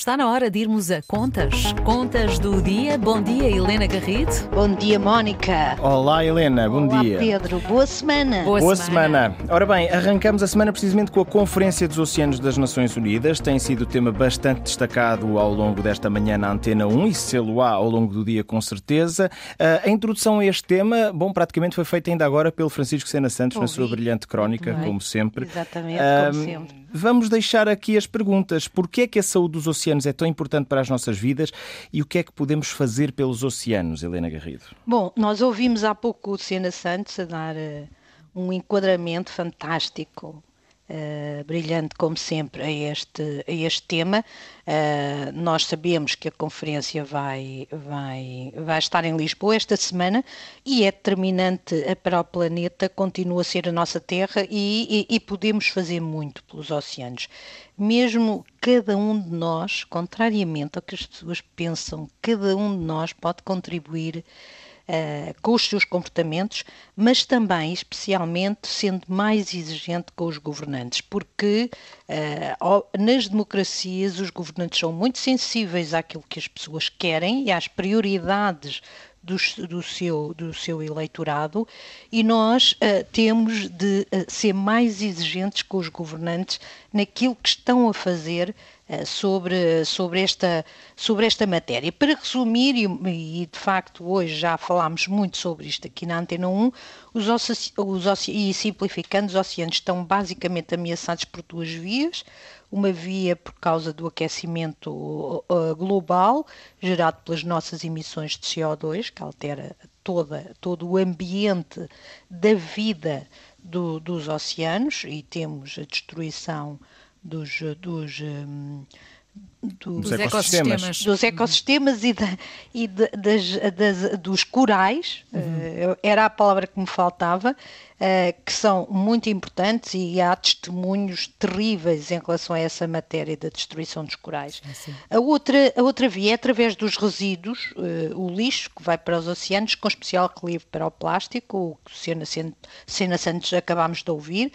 Está na hora de irmos a contas. Contas do dia. Bom dia, Helena Garrido. Bom dia, Mónica. Olá, Helena. Bom Olá, dia. Pedro. Boa semana. Boa Boa semana. semana. Ora bem, arrancamos a semana precisamente com a Conferência dos Oceanos das Nações Unidas. Tem sido tema bastante destacado ao longo desta manhã na Antena 1 e sê-lo-á ao longo do dia, com certeza. Ah, a introdução a este tema, bom, praticamente foi feita ainda agora pelo Francisco Sena Santos na Ouvi. sua brilhante crónica, Muito bem. como sempre. Exatamente, Ah, como sempre. Vamos deixar aqui as perguntas. Porquê é que a saúde dos oceanos é tão importante para as nossas vidas e o que é que podemos fazer pelos oceanos, Helena Garrido? Bom, nós ouvimos há pouco o Sena Santos a dar eh, um enquadramento fantástico, eh, brilhante como sempre, a este, a este tema. Eh, nós sabemos que a conferência vai, vai, vai estar em Lisboa esta semana e é determinante para o planeta, continua a ser a nossa Terra e, e- e podemos fazer muito pelos oceanos. Mesmo cada um de nós, contrariamente ao que as pessoas pensam, cada um de nós pode contribuir eh, com os seus comportamentos, mas também, especialmente, sendo mais exigente com os governantes, porque ao- nas democracias os governantes são muito sensíveis àquilo que as pessoas querem e às prioridades dos- do, seu, do seu eleitorado e nós eh, temos de eh, ser mais exigentes com os governantes naquilo que estão a fazer sobre, sobre, esta, sobre esta matéria. Para resumir, e, e de facto hoje já falámos muito sobre isto aqui na Antena 1, os os oce- e simplificando, os oceanos estão basicamente ameaçados por duas vias. Uma via por causa do aquecimento uh, global, gerado pelas nossas emissões de CO2, que altera toda, todo o ambiente da vida do- dos oceanos, e temos a destruição dos, dos, hum, dos, Dos ecossistemas. dos ecossistemas e, da- e de- das- das- dos corais, eh, era a palavra que me faltava, eh, que são muito importantes e há testemunhos terríveis em relação a essa matéria da destruição dos corais. A outra, a outra via é através dos resíduos, eh, o lixo que vai para os oceanos, com especial relevo para o plástico, o que o Sena, Sen- Sena Santos acabámos de ouvir.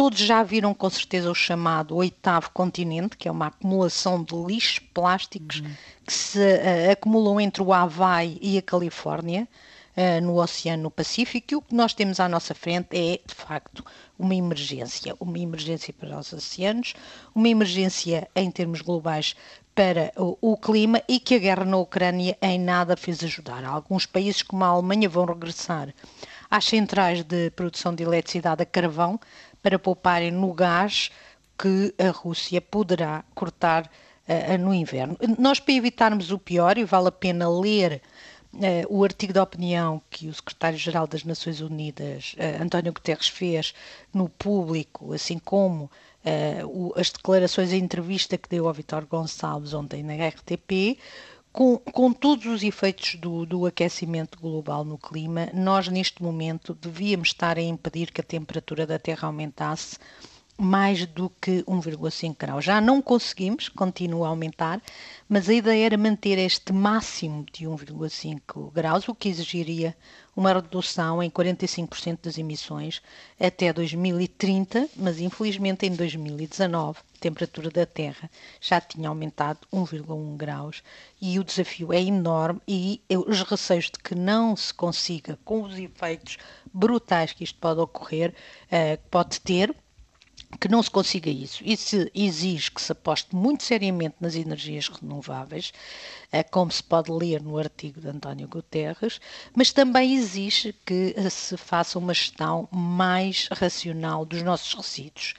Todos já viram com certeza o chamado oitavo continente, que é uma acumulação de lixo plásticos que se eh, acumulam entre o Havaí e a Califórnia eh, no Oceano Pacífico e o que nós temos à nossa frente é, de facto, uma emergência. Uma emergência para os oceanos, uma emergência em termos globais para o, o clima e que a guerra na Ucrânia em nada fez ajudar. Alguns países como a Alemanha vão regressar às centrais de produção de eletricidade a carvão para pouparem no gás que a Rússia poderá cortar eh, no inverno. Nós, para evitarmos o pior, e vale a pena ler eh, o artigo de opinião que o secretário-geral das Nações Unidas, eh, António Guterres, fez no público, assim como eh, o- as declarações, a entrevista que deu ao Vitor Gonçalves ontem na RTP, com, com todos os efeitos do, do aquecimento global no clima, nós neste momento devíamos estar a impedir que a temperatura da Terra aumentasse mais do que 1,5 grau. Já não conseguimos, continua a aumentar, mas a ideia era manter este máximo de 1,5 graus, o que exigiria uma redução em 45% das emissões até 2030, mas infelizmente em 2019 a temperatura da Terra já tinha aumentado 1,1 graus e o desafio é enorme e os receios de que não se consiga, com os efeitos brutais que isto pode ocorrer, eh, pode ter, que não se consiga isso. Isso exige que se aposte muito seriamente nas energias renováveis, eh, como se pode ler no artigo de António Guterres, mas também exige que se faça uma gestão mais racional dos nossos resíduos.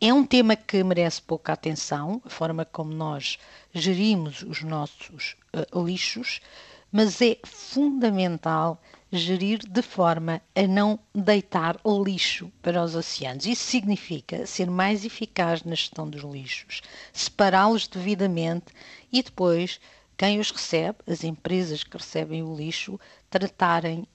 É um tema que merece pouca atenção, a forma como nós gerimos os nossos eh, lixos, mas é fundamental gerir de forma a não deitar lixo para os oceanos. Isso significa ser mais eficaz na gestão dos lixos, separá-los devidamente e depois quem os recebe, as empresas que recebem o lixo, tratarem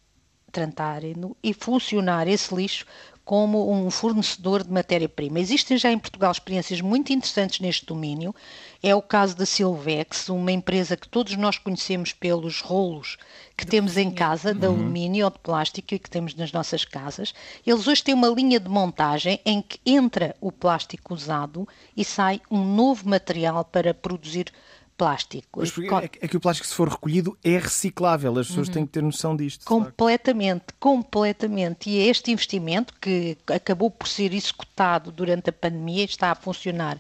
tratarem-no e funcionar esse lixo como um fornecedor de matéria-prima. Existem já em Portugal experiências muito interessantes neste domínio. É o caso da Silvex, uma empresa que todos nós conhecemos pelos rolos que temos em casa, de alumínio ou de plástico e que temos nas nossas casas. Eles hoje têm uma linha de montagem em que entra o plástico usado e sai um novo material para produzir plástico. É, é que o plástico, se for recolhido, é reciclável. As pessoas uhum. têm que ter noção disto. Completamente, completamente. E é este investimento que acabou por ser executado durante a pandemia e está a funcionar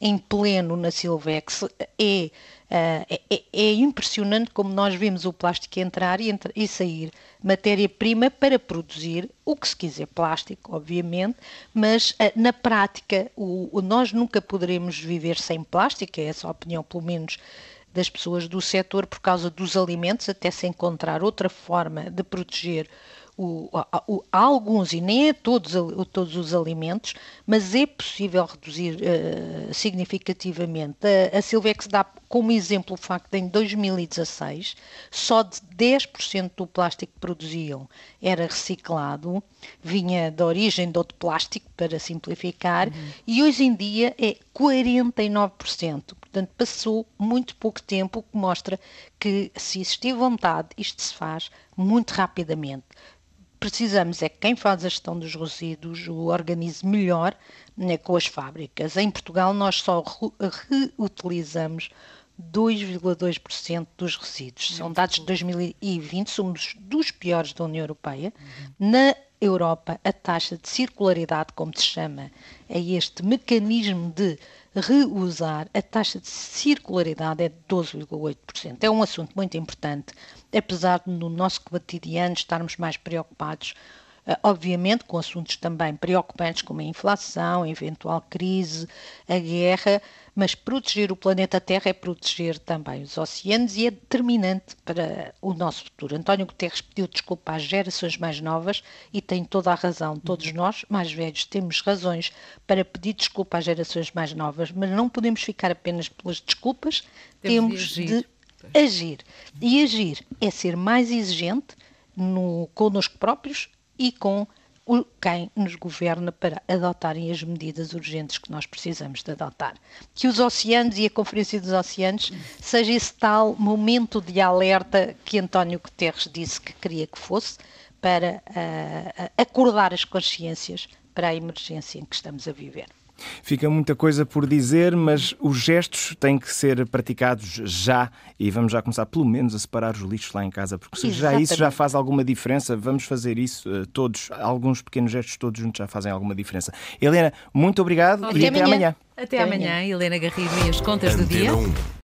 em pleno na Silvex é, é, é, é, impressionante como nós vemos o plástico entrar e, e sair matéria-prima para produzir o que se quiser plástico, obviamente, mas na prática o, o, nós nunca poderemos viver sem plástico, é essa a opinião pelo menos das pessoas do setor por causa dos alimentos, até se encontrar outra forma de proteger o, o, alguns, e nem é todos, todos os alimentos, mas é possível reduzir uh, significativamente. A, a Silvex dá como exemplo o facto de em 2016 só de 10% do plástico que produziam era reciclado, vinha da origem de outro plástico, para simplificar, uhum. e hoje em dia é 49%. Portanto, passou muito pouco tempo, o que mostra que, se existir vontade, isto se faz muito rapidamente precisamos é que quem faz a gestão dos resíduos o organize melhor né, com as fábricas. Em Portugal, nós só reutilizamos 2,2% dos resíduos. São dados de 2020, somos dos piores da União Europeia. Na Europa, a taxa de circularidade, como se chama, é este mecanismo de reusar, a taxa de circularidade é de 12,8%. É um assunto muito importante, apesar de no nosso cotidiano estarmos mais preocupados ah, obviamente com assuntos também preocupantes como a inflação, a eventual crise, a guerra, mas proteger o planeta Terra é proteger também os oceanos e é determinante para o nosso futuro. António Guterres pediu desculpa às gerações mais novas e tem toda a razão. Todos nós, mais velhos, temos razões para pedir desculpa às gerações mais novas, mas não podemos ficar apenas pelas desculpas, temos, temos de agir. E agir é ser mais exigente no, connosco próprios e com quem nos governa para adotarem as medidas urgentes que nós precisamos de adotar. Que os oceanos e a Conferência dos Oceanos seja esse tal momento de alerta que António Guterres disse que queria que fosse para uh, acordar as consciências para a emergência em que estamos a viver. Fica muita coisa por dizer, mas os gestos têm que ser praticados já e vamos já começar, pelo menos, a separar os lixos lá em casa, porque se já isso já faz alguma diferença, vamos fazer isso uh, todos, alguns pequenos gestos todos juntos já fazem alguma diferença. Helena, muito obrigado e até amanhã. Até, até amanhã, amanhã, Helena Garrido e as contas do dia.